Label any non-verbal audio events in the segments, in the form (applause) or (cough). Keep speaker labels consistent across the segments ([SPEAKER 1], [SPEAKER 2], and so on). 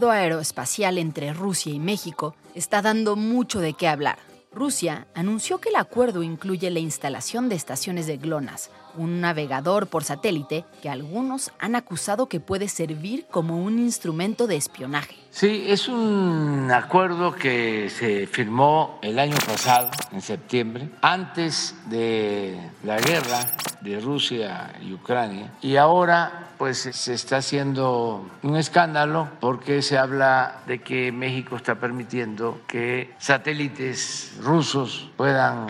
[SPEAKER 1] Acuerdo aeroespacial entre Rusia y México está dando mucho de qué hablar. Rusia anunció que el acuerdo incluye la instalación de estaciones de GLONASS, un navegador por satélite que algunos han acusado que puede servir como un instrumento de espionaje.
[SPEAKER 2] Sí, es un acuerdo que se firmó el año pasado, en septiembre, antes de la guerra de Rusia y Ucrania. Y ahora pues se está haciendo un escándalo porque se habla de que México está permitiendo que satélites rusos puedan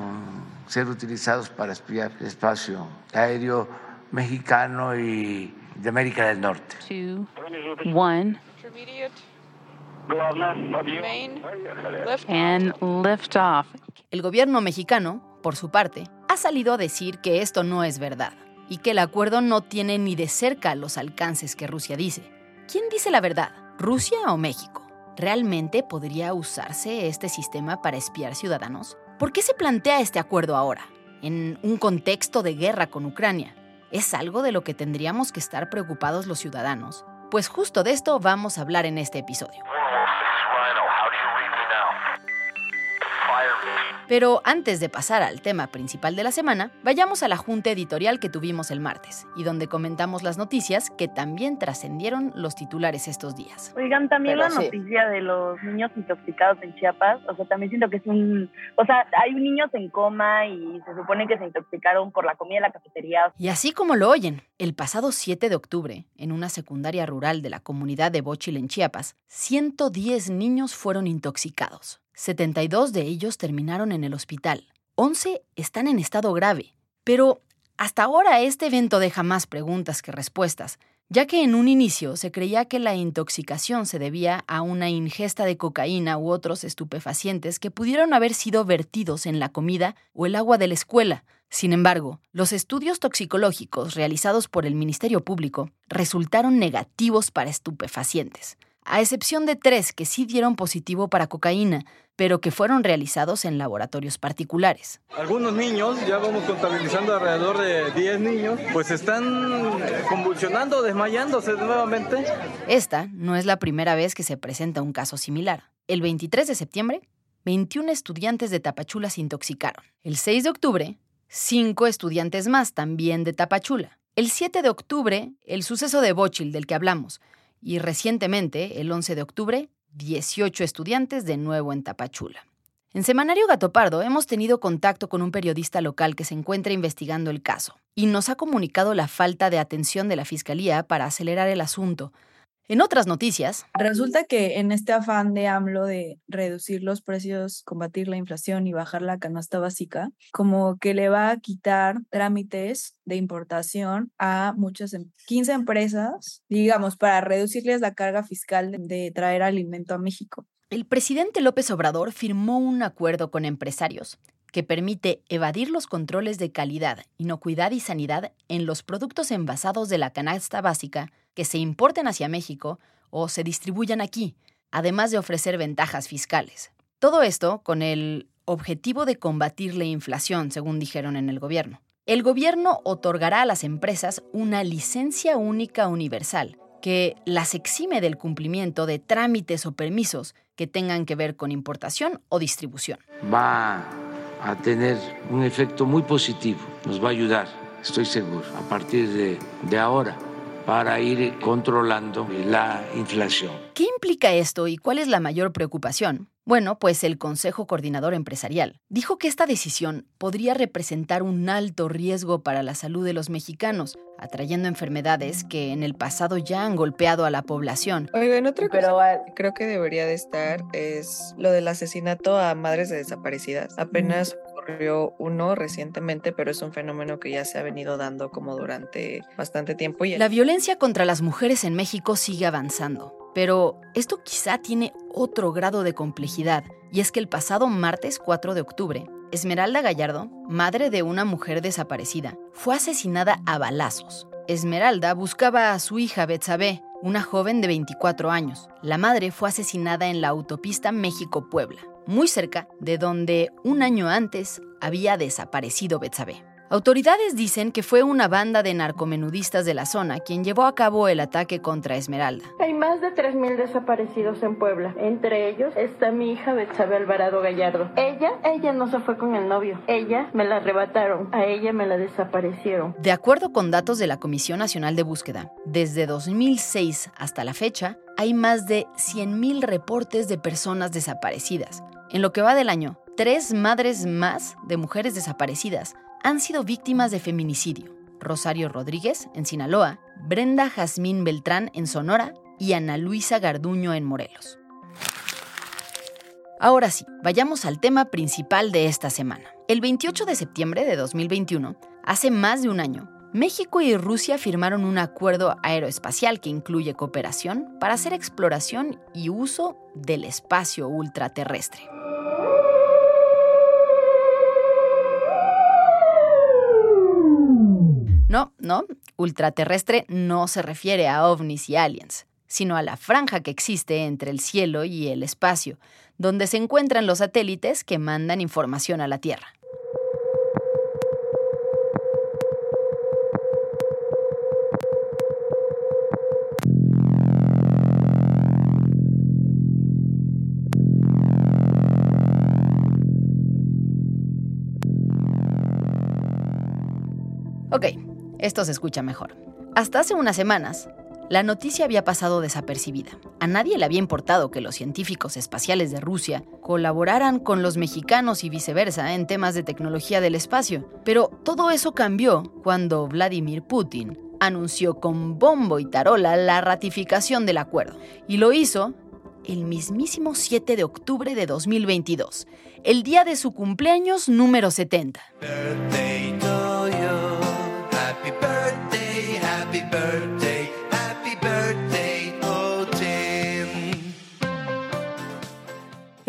[SPEAKER 2] ser utilizados para espiar el espacio aéreo mexicano y de América del Norte.
[SPEAKER 3] two, one, and lift off.
[SPEAKER 1] El gobierno mexicano, por su parte, ha salido a decir que esto no es verdad y que el acuerdo no tiene ni de cerca los alcances que Rusia dice. ¿Quién dice la verdad? ¿Rusia o México? ¿Realmente podría usarse este sistema para espiar ciudadanos? ¿Por qué se plantea este acuerdo ahora, en un contexto de guerra con Ucrania? ¿Es algo de lo que tendríamos que estar preocupados los ciudadanos? Pues justo de esto vamos a hablar en este episodio. Pero antes de pasar al tema principal de la semana, vayamos a la junta editorial que tuvimos el martes y donde comentamos las noticias que también trascendieron los titulares estos días.
[SPEAKER 4] Oigan, también
[SPEAKER 1] Pero
[SPEAKER 4] la
[SPEAKER 1] sí.
[SPEAKER 4] noticia de los niños intoxicados en Chiapas, o sea, también siento que es un, o sea, hay niños en coma y se supone que se intoxicaron por la comida de la cafetería.
[SPEAKER 1] Y así como lo oyen, el pasado 7 de octubre, en una secundaria rural de la comunidad de Bochil en Chiapas, 110 niños fueron intoxicados. 72 de ellos terminaron en el hospital. 11 están en estado grave. Pero hasta ahora este evento deja más preguntas que respuestas, ya que en un inicio se creía que la intoxicación se debía a una ingesta de cocaína u otros estupefacientes que pudieron haber sido vertidos en la comida o el agua de la escuela. Sin embargo, los estudios toxicológicos realizados por el Ministerio Público resultaron negativos para estupefacientes, a excepción de tres que sí dieron positivo para cocaína, pero que fueron realizados en laboratorios particulares.
[SPEAKER 5] Algunos niños, ya vamos contabilizando alrededor de 10 niños, pues están convulsionando, desmayándose nuevamente.
[SPEAKER 1] Esta no es la primera vez que se presenta un caso similar. El 23 de septiembre, 21 estudiantes de Tapachula se intoxicaron. El 6 de octubre, 5 estudiantes más también de Tapachula. El 7 de octubre, el suceso de Bochil del que hablamos. Y recientemente, el 11 de octubre, 18 estudiantes de nuevo en Tapachula. En Semanario Gatopardo hemos tenido contacto con un periodista local que se encuentra investigando el caso y nos ha comunicado la falta de atención de la Fiscalía para acelerar el asunto. En otras noticias,
[SPEAKER 6] Resulta que en este afán de AMLO de reducir los precios, combatir la inflación y bajar la canasta básica, como que le va a quitar trámites de importación a muchas, em- 15 empresas, digamos, para reducirles la carga fiscal de, de traer alimento a México.
[SPEAKER 1] el presidente López Obrador firmó un acuerdo con empresarios que permite evadir los controles de calidad, inocuidad y sanidad en los productos envasados de la canasta básica que se importen hacia México o se distribuyan aquí, además de ofrecer ventajas fiscales. Todo esto con el objetivo de combatir la inflación, según dijeron en el gobierno. el gobierno otorgará a las empresas una licencia única universal que las exime del cumplimiento de trámites o permisos que tengan que ver con importación o distribución.
[SPEAKER 2] Va a tener un efecto muy positivo, nos va a ayudar, estoy seguro, a partir de, de ahora para ir controlando la inflación.
[SPEAKER 1] ¿Qué implica esto y cuál es la mayor preocupación? Bueno, pues el Consejo Coordinador Empresarial dijo que esta decisión podría representar un alto riesgo para la salud de los mexicanos, atrayendo enfermedades que en el pasado ya han golpeado a la población.
[SPEAKER 7] Oigan, otra cosa que creo que debería de estar es lo del asesinato a madres de desaparecidas. Apenas ocurrió uno recientemente, pero es un fenómeno que ya se ha venido dando como durante bastante tiempo. Y
[SPEAKER 1] La violencia contra las mujeres en México sigue avanzando. Pero esto quizá tiene otro grado de complejidad, y es que el pasado martes 4 de octubre, Esmeralda Gallardo, madre de una mujer desaparecida, fue asesinada a balazos. Esmeralda buscaba a su hija Betsabe, una joven de 24 años. La madre fue asesinada en la autopista México-Puebla, muy cerca de donde un año antes había desaparecido Betsabe. Autoridades dicen que fue una banda de narcomenudistas de la zona quien llevó a cabo el ataque contra Esmeralda.
[SPEAKER 8] Hay más de 3.000 desaparecidos en Puebla. Entre ellos está mi hija Betsabe Alvarado Gallardo. Ella, ella no se fue con el novio. Ella me la arrebataron. A ella me la desaparecieron.
[SPEAKER 1] De acuerdo con datos de la Comisión Nacional de Búsqueda, desde 2006 hasta la fecha, hay más de 100.000 reportes de personas desaparecidas. En lo que va del año, tres madres más de mujeres desaparecidas han sido víctimas de feminicidio. Rosario Rodríguez, en Sinaloa, Brenda Jazmín Beltrán, en Sonora, y Ana Luisa Garduño, en Morelos. Ahora sí, vayamos al tema principal de esta semana. El 28 de septiembre de 2021, hace más de un año, México y Rusia firmaron un acuerdo aeroespacial que incluye cooperación para hacer exploración y uso del espacio ultraterrestre. No, no, ultraterrestre no se refiere a ovnis y aliens, sino a la franja que existe entre el cielo y el espacio, donde se encuentran los satélites que mandan información a la Tierra. Esto se escucha mejor. Hasta hace unas semanas, la noticia había pasado desapercibida. A nadie le había importado que los científicos espaciales de Rusia colaboraran con los mexicanos y viceversa en temas de tecnología del espacio. Pero todo eso cambió cuando Vladimir Putin anunció con bombo y tarola la ratificación del acuerdo. Y lo hizo el mismísimo 7 de octubre de 2022, el día de su cumpleaños número 70.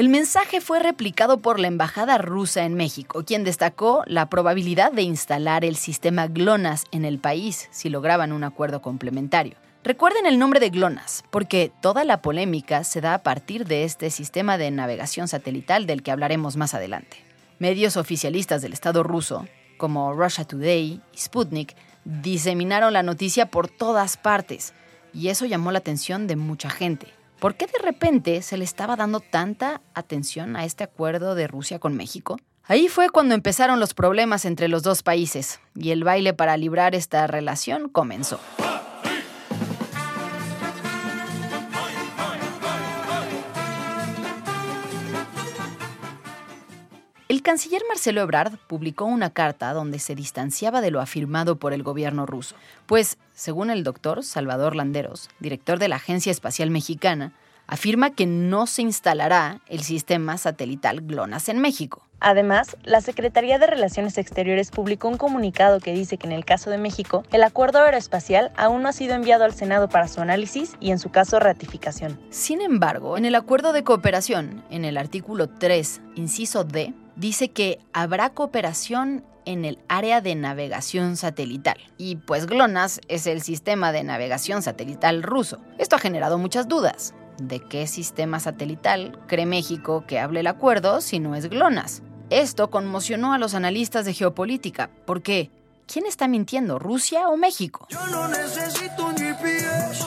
[SPEAKER 1] El mensaje fue replicado por la embajada rusa en México, quien destacó la probabilidad de instalar el sistema GLONASS en el país si lograban un acuerdo complementario. Recuerden el nombre de GLONASS, porque toda la polémica se da a partir de este sistema de navegación satelital del que hablaremos más adelante. Medios oficialistas del Estado ruso, como Russia Today y Sputnik, diseminaron la noticia por todas partes, y eso llamó la atención de mucha gente. ¿Por qué de repente se le estaba dando tanta atención a este acuerdo de Rusia con México? Ahí fue cuando empezaron los problemas entre los dos países, y el baile para librar esta relación comenzó. El canciller Marcelo Ebrard publicó una carta donde se distanciaba de lo afirmado por el gobierno ruso, pues, según el doctor Salvador Landeros, director de la Agencia Espacial Mexicana, afirma que no se instalará el sistema satelital GLONASS en México.
[SPEAKER 9] Además, la Secretaría de Relaciones Exteriores publicó un comunicado que dice que en el caso de México, el acuerdo aeroespacial aún no ha sido enviado al Senado para su análisis y en su caso ratificación.
[SPEAKER 1] Sin embargo, en el acuerdo de cooperación, en el artículo 3, inciso D, dice que habrá cooperación en el área de navegación satelital. Y pues GLONASS es el sistema de navegación satelital ruso. Esto ha generado muchas dudas. ¿De qué sistema satelital cree México que hable el acuerdo si no es GLONASS? Esto conmocionó a los analistas de geopolítica, porque ¿quién está mintiendo, Rusia o México?
[SPEAKER 10] Yo no necesito un GPS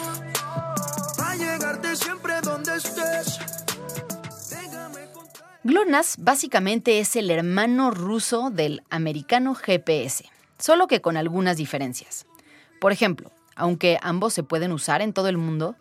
[SPEAKER 10] para llegarte siempre donde estés.
[SPEAKER 1] GLONASS básicamente es el hermano ruso del americano GPS, solo que con algunas diferencias. Por ejemplo, aunque ambos se pueden usar en todo el mundo,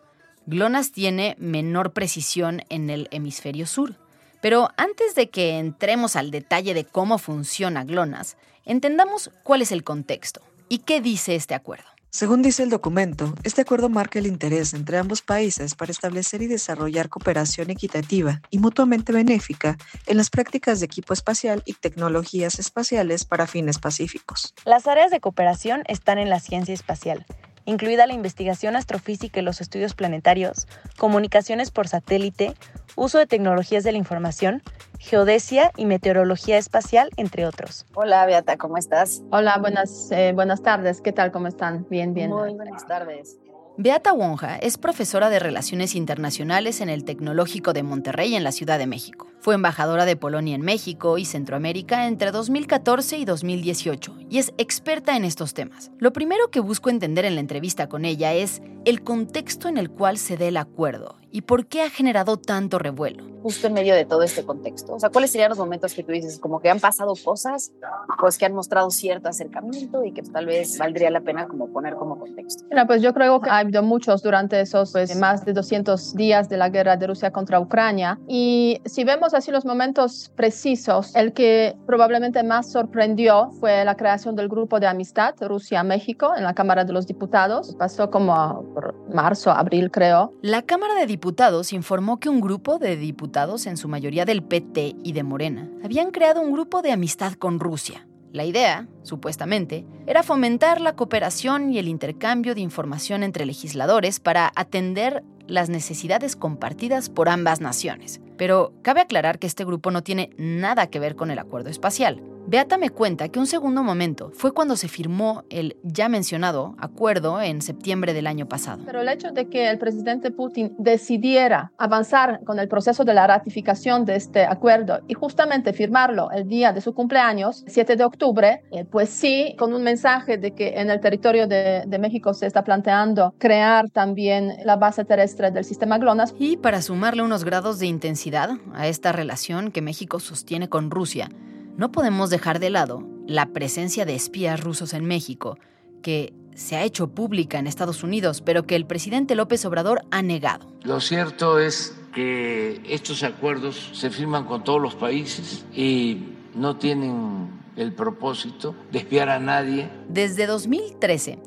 [SPEAKER 1] GLONASS tiene menor precisión en el hemisferio sur. Pero antes de que entremos al detalle de cómo funciona GLONASS, entendamos cuál es el contexto y qué dice este acuerdo.
[SPEAKER 11] Según dice el documento, este acuerdo marca el interés entre ambos países para establecer y desarrollar cooperación equitativa y mutuamente benéfica en las prácticas de equipo espacial y tecnologías espaciales para fines pacíficos.
[SPEAKER 9] Las áreas de cooperación están en la ciencia espacial, incluida la investigación astrofísica y los estudios planetarios, comunicaciones por satélite, uso de tecnologías de la información, geodesia y meteorología espacial, entre otros.
[SPEAKER 12] Hola, Beata, ¿cómo estás?
[SPEAKER 13] Hola, buenas, eh, buenas tardes. ¿Qué tal? ¿Cómo están? Bien, bien.
[SPEAKER 12] Muy buenas tardes.
[SPEAKER 1] Beata Wonja es profesora de Relaciones Internacionales en el Tecnológico de Monterrey en la Ciudad de México. Fue embajadora de Polonia en México y Centroamérica entre 2014 y 2018 y es experta en estos temas. Lo primero que busco entender en la entrevista con ella es el contexto en el cual se dé el acuerdo y por qué ha generado tanto revuelo.
[SPEAKER 12] Justo en medio de todo este contexto, o sea, ¿cuáles serían los momentos que tú dices como que han pasado cosas, pues que han mostrado cierto acercamiento y que tal vez valdría la pena como poner como contexto?
[SPEAKER 13] Bueno, pues yo creo que ha habido muchos durante esos pues, más de 200 días de la guerra de Rusia contra Ucrania y si vemos así los momentos precisos, el que probablemente más sorprendió fue la creación del grupo de amistad Rusia-México en la Cámara de los Diputados. Pasó como por marzo, abril creo.
[SPEAKER 1] La Cámara de Diputados informó que un grupo de diputados, en su mayoría del PT y de Morena, habían creado un grupo de amistad con Rusia. La idea, supuestamente, era fomentar la cooperación y el intercambio de información entre legisladores para atender las necesidades compartidas por ambas naciones. Pero cabe aclarar que este grupo no tiene nada que ver con el acuerdo espacial. Beata me cuenta que un segundo momento fue cuando se firmó el ya mencionado acuerdo en septiembre del año pasado.
[SPEAKER 13] Pero el hecho de que el presidente Putin decidiera avanzar con el proceso de la ratificación de este acuerdo y justamente firmarlo el día de su cumpleaños, 7 de octubre, eh, pues sí, con un mensaje de que en el territorio de, de México se está planteando crear también la base terrestre del sistema GLONASS.
[SPEAKER 1] Y para sumarle unos grados de intensidad a esta relación que México sostiene con Rusia, no podemos dejar de lado la presencia de espías rusos en México, que se ha hecho pública en Estados Unidos, pero que el presidente López Obrador ha negado.
[SPEAKER 2] Lo cierto es que estos acuerdos se firman con todos los países y no tienen el propósito de espiar a nadie.
[SPEAKER 1] Desde 2013,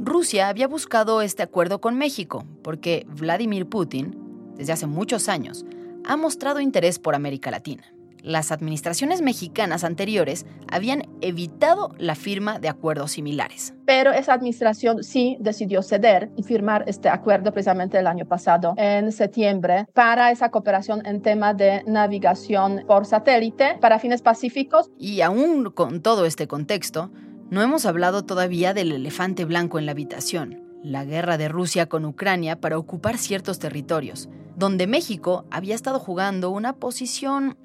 [SPEAKER 1] Rusia había buscado este acuerdo con México, porque Vladimir Putin, desde hace muchos años, ha mostrado interés por América Latina las administraciones mexicanas anteriores habían evitado la firma de acuerdos similares.
[SPEAKER 13] Pero esa administración sí decidió ceder y firmar este acuerdo precisamente el año pasado, en septiembre, para esa cooperación en tema de navegación por satélite para fines pacíficos.
[SPEAKER 1] Y aún con todo este contexto, no hemos hablado todavía del elefante blanco en la habitación, la guerra de Rusia con Ucrania para ocupar ciertos territorios, donde México había estado jugando una posición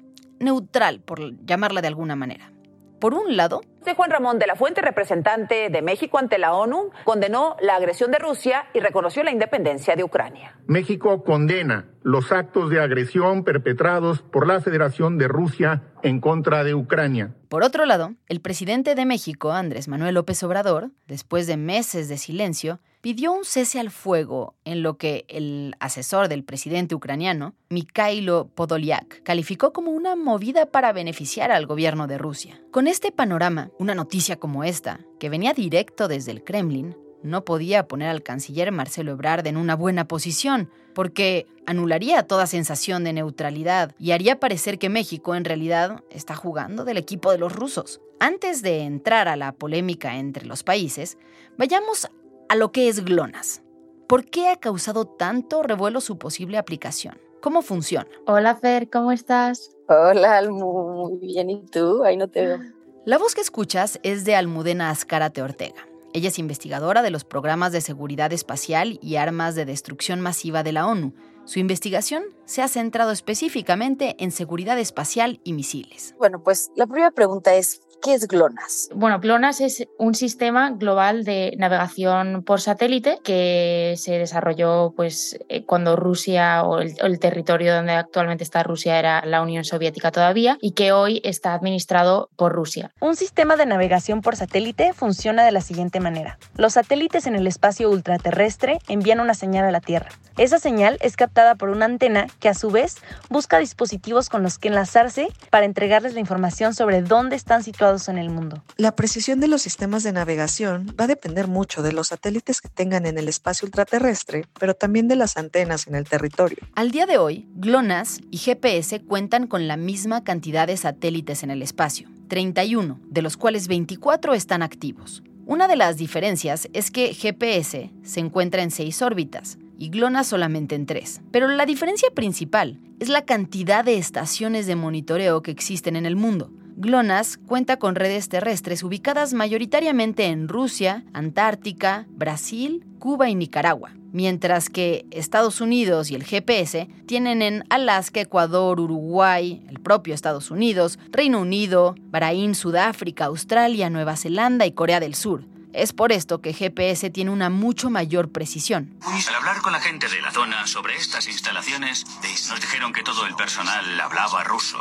[SPEAKER 1] neutral, por llamarla de alguna manera. Por un lado,
[SPEAKER 14] Juan Ramón de la Fuente, representante de México ante la ONU, condenó la agresión de Rusia y reconoció la independencia de Ucrania.
[SPEAKER 15] México condena los actos de agresión perpetrados por la Federación de Rusia en contra de Ucrania.
[SPEAKER 1] Por otro lado, el presidente de México, Andrés Manuel López Obrador, después de meses de silencio, pidió un cese al fuego en lo que el asesor del presidente ucraniano, Mikhailo Podolyak, calificó como una movida para beneficiar al gobierno de Rusia. Con este panorama, una noticia como esta, que venía directo desde el Kremlin, no podía poner al canciller Marcelo Ebrard en una buena posición, porque anularía toda sensación de neutralidad y haría parecer que México en realidad está jugando del equipo de los rusos. Antes de entrar a la polémica entre los países, vayamos a lo que es GLONASS. ¿Por qué ha causado tanto revuelo su posible aplicación? ¿Cómo funciona?
[SPEAKER 16] Hola Fer, ¿cómo estás?
[SPEAKER 12] Hola, muy bien. ¿Y tú? Ahí no te veo.
[SPEAKER 1] La voz que escuchas es de Almudena Azcárate Ortega. Ella es investigadora de los programas de seguridad espacial y armas de destrucción masiva de la ONU Su investigación se ha centrado específicamente en seguridad espacial y misiles.
[SPEAKER 12] Bueno, pues la primera pregunta es, ¿Qué es GLONASS?
[SPEAKER 16] Bueno, GLONASS es un sistema global de navegación por satélite que se desarrolló pues, eh, cuando Rusia o el, el, territorio donde actualmente está Rusia era la Unión Soviética todavía y que hoy está administrado por Rusia.
[SPEAKER 9] Un sistema de navegación por satélite funciona de la siguiente manera. Los satélites en el espacio ultraterrestre envían una señal a la Tierra. Esa señal es captada por una antena que a su vez busca dispositivos con los que enlazarse para entregarles la información sobre dónde están situados en el mundo.
[SPEAKER 11] La precisión de los sistemas de navegación va a depender mucho de los satélites que tengan en el espacio ultraterrestre, pero también de las antenas en el territorio.
[SPEAKER 1] Al día de hoy, GLONASS y GPS cuentan con la misma cantidad de satélites en el espacio, 31, de los cuales 24 están activos. Una de las diferencias es que GPS se encuentra en seis órbitas y GLONASS solamente en tres. Pero la diferencia principal es la cantidad de estaciones de monitoreo que existen en el mundo. GLONASS cuenta con redes terrestres ubicadas mayoritariamente en Rusia, Antártica, Brasil, Cuba y Nicaragua, mientras que Estados Unidos y el GPS tienen en Alaska, Ecuador, Uruguay, el propio Estados Unidos, Reino Unido, Bahrein, Sudáfrica, Australia, Nueva Zelanda y Corea del Sur. Es por esto que GPS tiene una mucho mayor precisión.
[SPEAKER 17] Al hablar con la gente de la zona sobre estas instalaciones, nos dijeron que todo el personal hablaba ruso.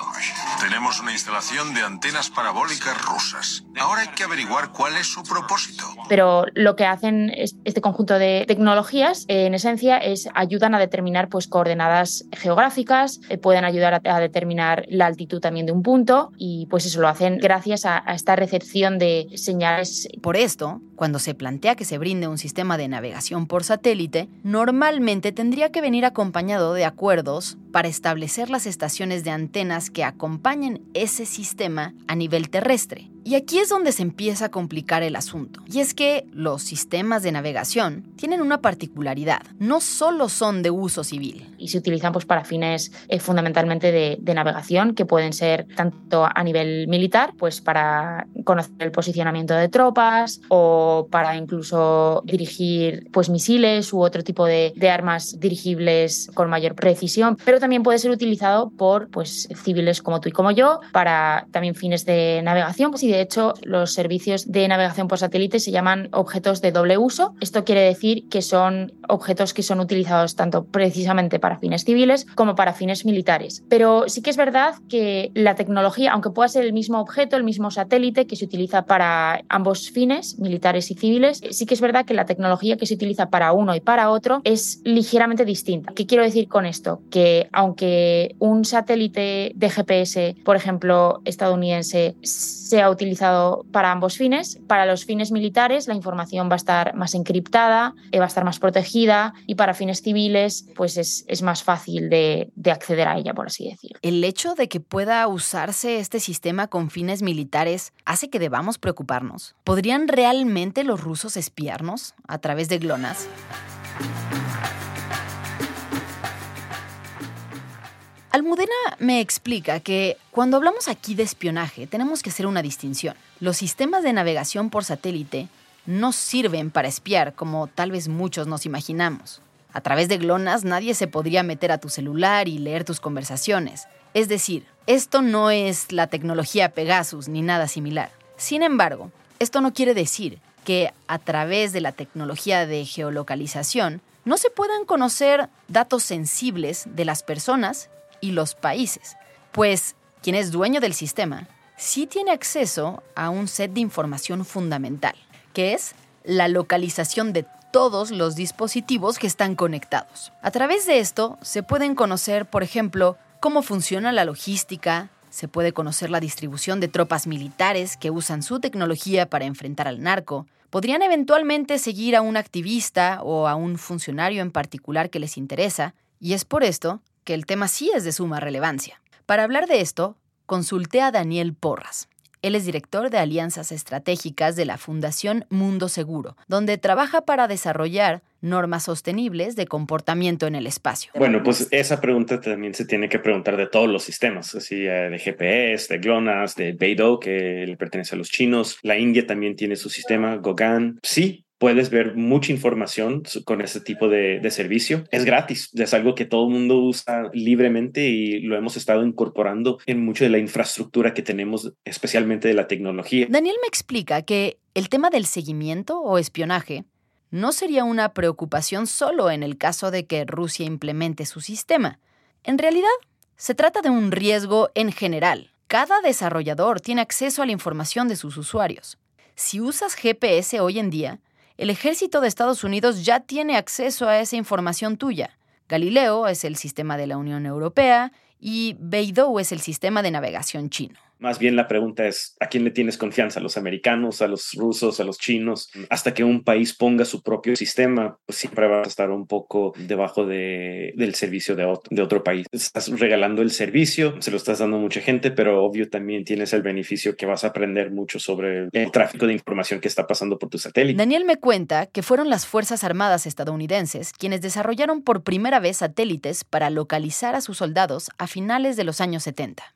[SPEAKER 18] Tenemos una instalación de antenas parabólicas rusas. Ahora hay que averiguar cuál es su propósito.
[SPEAKER 16] Pero lo que hacen este conjunto de tecnologías, en esencia, es ayudan a determinar pues, coordenadas geográficas, eh, pueden ayudar a, a, determinar la altitud también de un punto y pues eso lo hacen gracias a, a esta recepción de señales.
[SPEAKER 1] Por esto, cuando se plantea que se brinde un sistema de navegación por satélite, normalmente tendría que venir acompañado de acuerdos para establecer las estaciones de antenas que acompañen ese sistema a nivel terrestre. Y aquí es donde se empieza a complicar el asunto. Y es que los sistemas de navegación tienen una particularidad. No solo son de uso civil.
[SPEAKER 16] Y se utilizan pues, para fines eh, fundamentalmente de, navegación, que pueden ser tanto a nivel militar, pues para conocer el posicionamiento de tropas o para incluso dirigir pues, misiles u otro tipo de, de armas dirigibles con mayor precisión. Pero también puede ser utilizado por pues, civiles como tú y como yo para también fines de navegación pues, y de hecho los servicios de navegación por satélite se llaman objetos de doble uso. Esto quiere decir que son objetos que son utilizados tanto precisamente para fines civiles como para fines militares. Pero sí que es verdad que la tecnología, aunque pueda ser el mismo objeto, el mismo satélite que se utiliza para ambos fines, militares y civiles, sí que es verdad que la tecnología que se utiliza para uno y para otro es ligeramente distinta. ¿Qué quiero decir con esto? Que aunque un satélite de GPS, por ejemplo, estadounidense, sea utilizado utilizado para ambos fines. Para los fines militares la información va a estar más encriptada, eh, va a estar más protegida y para fines civiles pues es, es más fácil de, de, acceder a ella, por así decirlo.
[SPEAKER 1] El hecho de que pueda usarse este sistema con fines militares hace que debamos preocuparnos. ¿Podrían realmente los rusos espiarnos a través de GLONASS? Almudena me explica que cuando hablamos aquí de espionaje tenemos que hacer una distinción. Los sistemas de navegación por satélite no sirven para espiar como tal vez muchos nos imaginamos. A través de GLONASS nadie se podría meter a tu celular y leer tus conversaciones. Es decir, esto no es la tecnología Pegasus ni nada similar. Sin embargo, esto no quiere decir que a través de la tecnología de geolocalización no se puedan conocer datos sensibles de las personas y los países, pues quien es dueño del sistema sí tiene acceso a un set de información fundamental, que es la localización de todos los dispositivos que están conectados. A través de esto se pueden conocer, por ejemplo, cómo funciona la logística, se puede conocer la distribución de tropas militares que usan su tecnología para enfrentar al narco, podrían eventualmente seguir a un activista o a un funcionario en particular que les interesa, y es por esto que el tema sí es de suma relevancia. Para hablar de esto, consulté a Daniel Porras. Él es director de alianzas estratégicas de la Fundación Mundo Seguro, donde trabaja para desarrollar normas sostenibles de comportamiento en el espacio.
[SPEAKER 19] Bueno, pues esa pregunta también se tiene que preguntar de todos los sistemas, así de GPS, de GLONASS, de Beidou, que le pertenece a los chinos. La India también tiene su sistema, Gogan. Sí, puedes ver mucha información con este tipo de, de servicio. Es gratis, es algo que todo el mundo usa libremente y lo hemos estado incorporando en mucho de la infraestructura que tenemos, especialmente de la tecnología.
[SPEAKER 1] Daniel me explica que el tema del seguimiento o espionaje no sería una preocupación solo en el caso de que Rusia implemente su sistema. En realidad, se trata de un riesgo en general. Cada desarrollador tiene acceso a la información de sus usuarios. Si usas GPS hoy en día, el ejército de Estados Unidos ya tiene acceso a esa información tuya. Galileo es el sistema de la Unión Europea y Beidou es el sistema de navegación chino.
[SPEAKER 19] Más bien la pregunta es, ¿a quién le tienes confianza? ¿A los americanos, a los rusos, a los chinos? Hasta que un país ponga su propio sistema, pues siempre va a estar un poco debajo de, del servicio de otro, de otro país. Estás regalando el servicio, se lo estás dando a mucha gente, pero obvio también tienes el beneficio que vas a aprender mucho sobre el tráfico de información que está pasando por tu satélite.
[SPEAKER 1] Daniel me cuenta que fueron las Fuerzas Armadas estadounidenses quienes desarrollaron por primera vez satélites para localizar a sus soldados a finales de los años 70.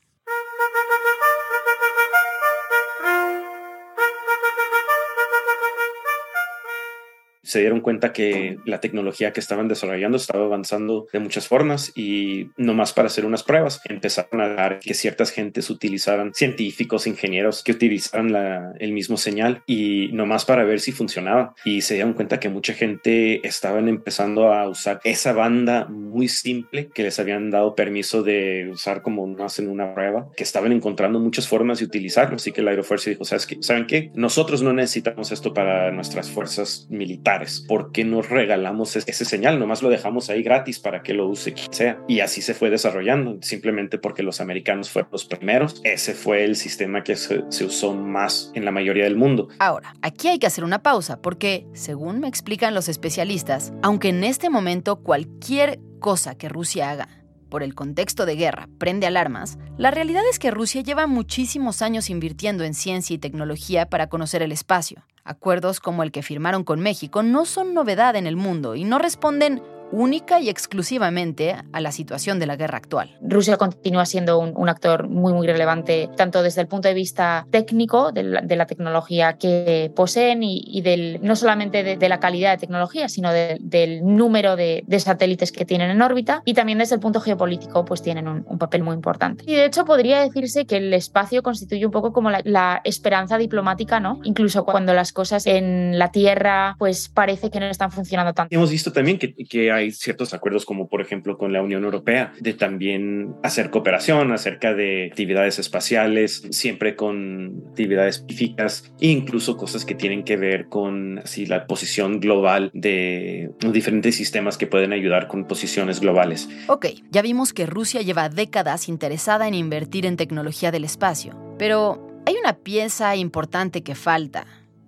[SPEAKER 19] Se dieron cuenta que la tecnología que estaban desarrollando estaba avanzando de muchas formas y no más para hacer unas pruebas empezaron a dar que ciertas gentes utilizaran científicos, ingenieros que utilizaran la, el mismo señal y no más para ver si funcionaba y se dieron cuenta que mucha gente estaban empezando a usar esa banda muy simple que les habían dado permiso de usar como más en una prueba que estaban encontrando muchas formas de utilizarlo así que la aerofuerza dijo ¿sabes qué? ¿saben qué? nosotros no necesitamos esto para nuestras fuerzas militares ¿Por qué no regalamos ese señal? Nomás lo dejamos ahí gratis para que lo use quien sea. Y así se fue desarrollando, simplemente porque los americanos fueron los primeros. Ese fue el sistema que se, se usó más en la mayoría del mundo.
[SPEAKER 1] Ahora, aquí hay que hacer una pausa porque, según me explican los especialistas, aunque en este momento cualquier cosa que Rusia haga por el contexto de guerra, prende alarmas, la realidad es que Rusia lleva muchísimos años invirtiendo en ciencia y tecnología para conocer el espacio. Acuerdos como el que firmaron con México no son novedad en el mundo y no responden única y exclusivamente a la situación de la guerra actual.
[SPEAKER 16] Rusia continúa siendo un, un actor muy, muy relevante, tanto desde el punto de vista técnico, de la, de la tecnología que poseen y, y, del, no solamente de, de, la calidad de tecnología, sino de, del número de, de, satélites que tienen en órbita, y también desde el punto geopolítico, pues tienen un, un, papel muy importante. Y de hecho podría decirse que el espacio constituye un poco como la, la esperanza diplomática, ¿no? Incluso cuando las cosas en la Tierra, pues parece que no están funcionando tanto.
[SPEAKER 19] Hemos visto también que, que hay ciertos acuerdos como por ejemplo con la Unión Europea de también hacer cooperación acerca de actividades espaciales, siempre con actividades específicas incluso cosas que tienen que ver con así, la posición global de diferentes sistemas que pueden ayudar con posiciones globales.
[SPEAKER 1] Ok, ya vimos que Rusia lleva décadas interesada en invertir en tecnología del espacio, pero hay una pieza importante que falta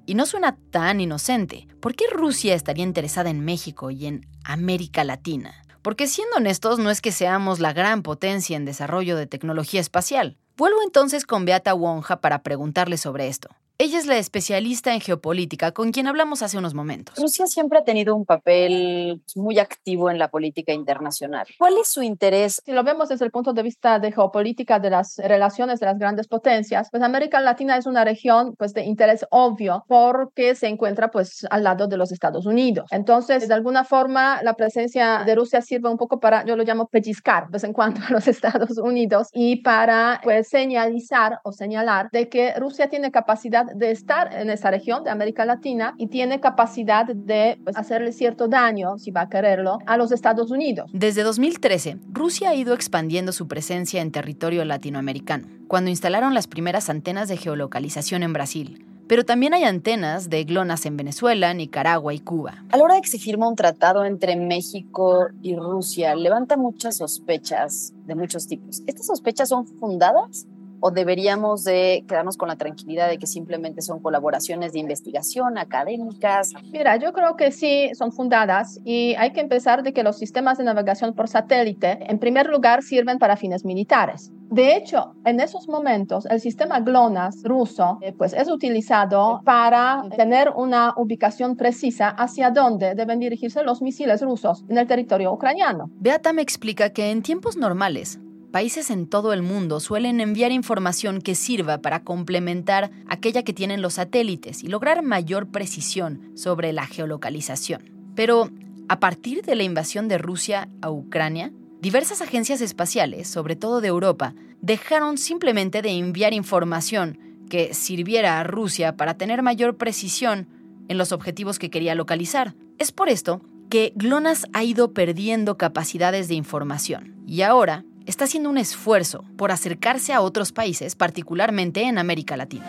[SPEAKER 1] y no suena tan inocente. ¿Por qué Rusia estaría interesada en México y en América Latina? Porque siendo honestos, no es que seamos la gran potencia en desarrollo de tecnología espacial. Vuelvo entonces con Beata Wonja para preguntarle sobre esto. Ella es la especialista en geopolítica con quien hablamos hace unos momentos.
[SPEAKER 12] Rusia siempre ha tenido un papel muy activo en la política internacional. ¿Cuál es su interés?
[SPEAKER 13] Si lo vemos desde el punto de vista de geopolítica de las relaciones de las grandes potencias, pues América Latina es una región pues de interés obvio porque se encuentra pues al lado de los Estados Unidos. Entonces, de alguna forma, la presencia de Rusia sirve un poco para, yo lo llamo pellizcar de vez en cuando a los (laughs) Estados Unidos y para pues señalizar o señalar de que Rusia tiene capacidad de estar en esa región de América Latina y tiene capacidad de pues, hacerle cierto daño, si va a quererlo, a los Estados Unidos.
[SPEAKER 1] Desde 2013, Rusia ha ido expandiendo su presencia en territorio latinoamericano, cuando instalaron las primeras antenas de geolocalización en Brasil. Pero también hay antenas de GLONASS en Venezuela, Nicaragua y Cuba.
[SPEAKER 12] A la hora de que se firma un tratado entre México y Rusia, levanta muchas sospechas de muchos tipos. ¿Estas sospechas son fundadas? O deberíamos de quedarnos con la tranquilidad de que simplemente son colaboraciones de investigación académicas?
[SPEAKER 13] Mira, yo creo que sí son fundadas y hay que empezar de que los sistemas de navegación por satélite, en primer lugar, sirven para fines militares. De hecho, en esos momentos, el sistema GLONASS ruso eh, pues es utilizado para tener una ubicación precisa hacia dónde deben dirigirse los misiles rusos en el territorio ucraniano.
[SPEAKER 1] Beata me explica que en tiempos normales, Países en todo el mundo suelen enviar información que sirva para complementar aquella que tienen los satélites y lograr mayor precisión sobre la geolocalización. Pero, a partir de la invasión de Rusia a Ucrania, diversas agencias espaciales, sobre todo de Europa, dejaron simplemente de enviar información que sirviera a Rusia para tener mayor precisión en los objetivos que quería localizar. Es por esto que GLONASS ha ido perdiendo capacidades de información y ahora está haciendo un esfuerzo por acercarse a otros países, particularmente en América Latina.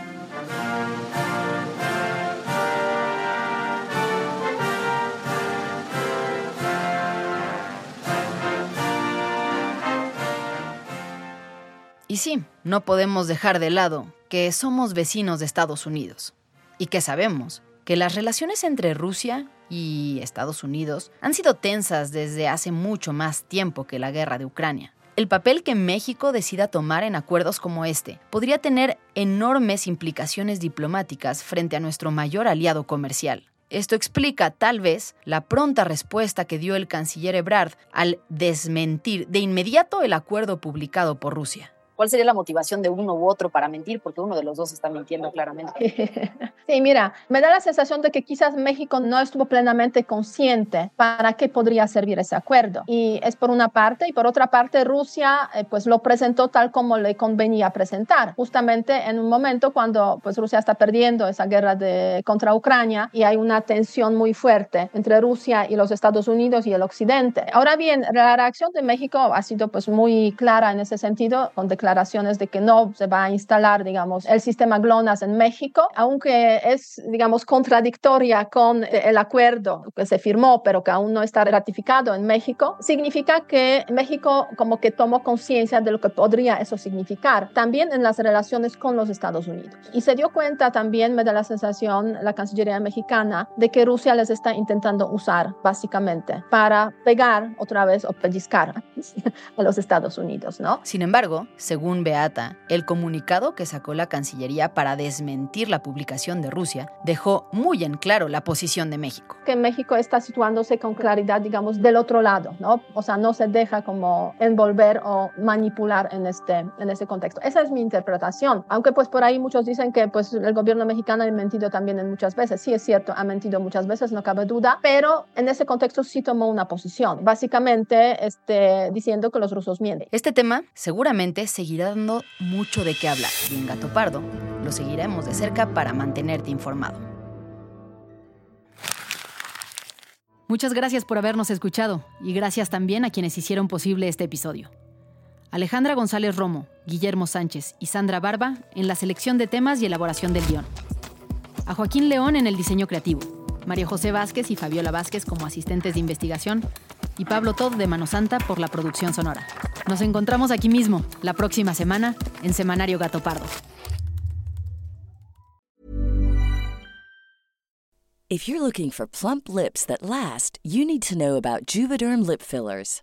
[SPEAKER 1] Y sí, no podemos dejar de lado que somos vecinos de Estados Unidos y que sabemos que las relaciones entre Rusia y Estados Unidos han sido tensas desde hace mucho más tiempo que la guerra de Ucrania. El papel que México decida tomar en acuerdos como este podría tener enormes implicaciones diplomáticas frente a nuestro mayor aliado comercial. Esto explica, tal vez, la pronta respuesta que dio el canciller Ebrard al desmentir de inmediato el acuerdo publicado por Rusia.
[SPEAKER 12] ¿Cuál sería la motivación de uno u otro para mentir? Porque uno de los dos está mintiendo claramente. (laughs)
[SPEAKER 13] Sí, mira, me da la sensación de que quizás México no estuvo plenamente consciente para qué podría servir ese acuerdo. Y es por una parte, y por otra parte Rusia eh, pues lo presentó tal como le convenía presentar, justamente en un momento cuando pues Rusia está perdiendo esa guerra de, contra Ucrania y hay una tensión muy fuerte entre Rusia y los Estados Unidos y el Occidente. Ahora bien, la reacción de México ha sido pues muy clara en ese sentido, con declaraciones declaraciones de que no se va a instalar, digamos, el sistema GLONASS en México, aunque es, digamos, contradictoria con el acuerdo que se firmó, pero que aún no está ratificado en México, significa que México como que tomó conciencia de lo que podría eso significar, también en las relaciones con los Estados Unidos. Y se dio cuenta también, me da la sensación, la Cancillería mexicana, de que Rusia les está intentando usar, básicamente, para pegar otra vez o pellizcar (laughs) a los Estados Unidos, ¿no?
[SPEAKER 1] Sin embargo, según Beata, el comunicado que sacó la Cancillería para desmentir la publicación de Rusia dejó muy en claro la posición de México.
[SPEAKER 13] Que México está situándose con claridad, digamos, del otro lado, ¿no? O sea, no se deja como envolver o manipular en este, en este contexto. Esa es mi interpretación. Aunque pues por ahí muchos dicen que pues el gobierno mexicano ha mentido también en muchas veces. Sí, es cierto, ha mentido muchas veces, no cabe duda, pero en ese contexto sí tomó una posición, básicamente este, diciendo que los rusos mienten.
[SPEAKER 1] Este tema seguramente seguirá seguirá dando mucho de qué hablar y en Gato Pardo lo seguiremos de cerca para mantenerte informado. Muchas gracias por habernos escuchado y gracias también a quienes hicieron posible este episodio. Alejandra González Romo, Guillermo Sánchez y Sandra Barba en la selección de temas y elaboración del guion. A Joaquín León en el diseño creativo, María José Vázquez y Fabiola Vázquez como asistentes de investigación y Pablo Todd de Mano Santa por la producción sonora. Nos encontramos aquí mismo, la próxima semana, en Semanario Gato Pardo.
[SPEAKER 20] If you're looking for plump lips that last, you need to know about Juvederm lip fillers.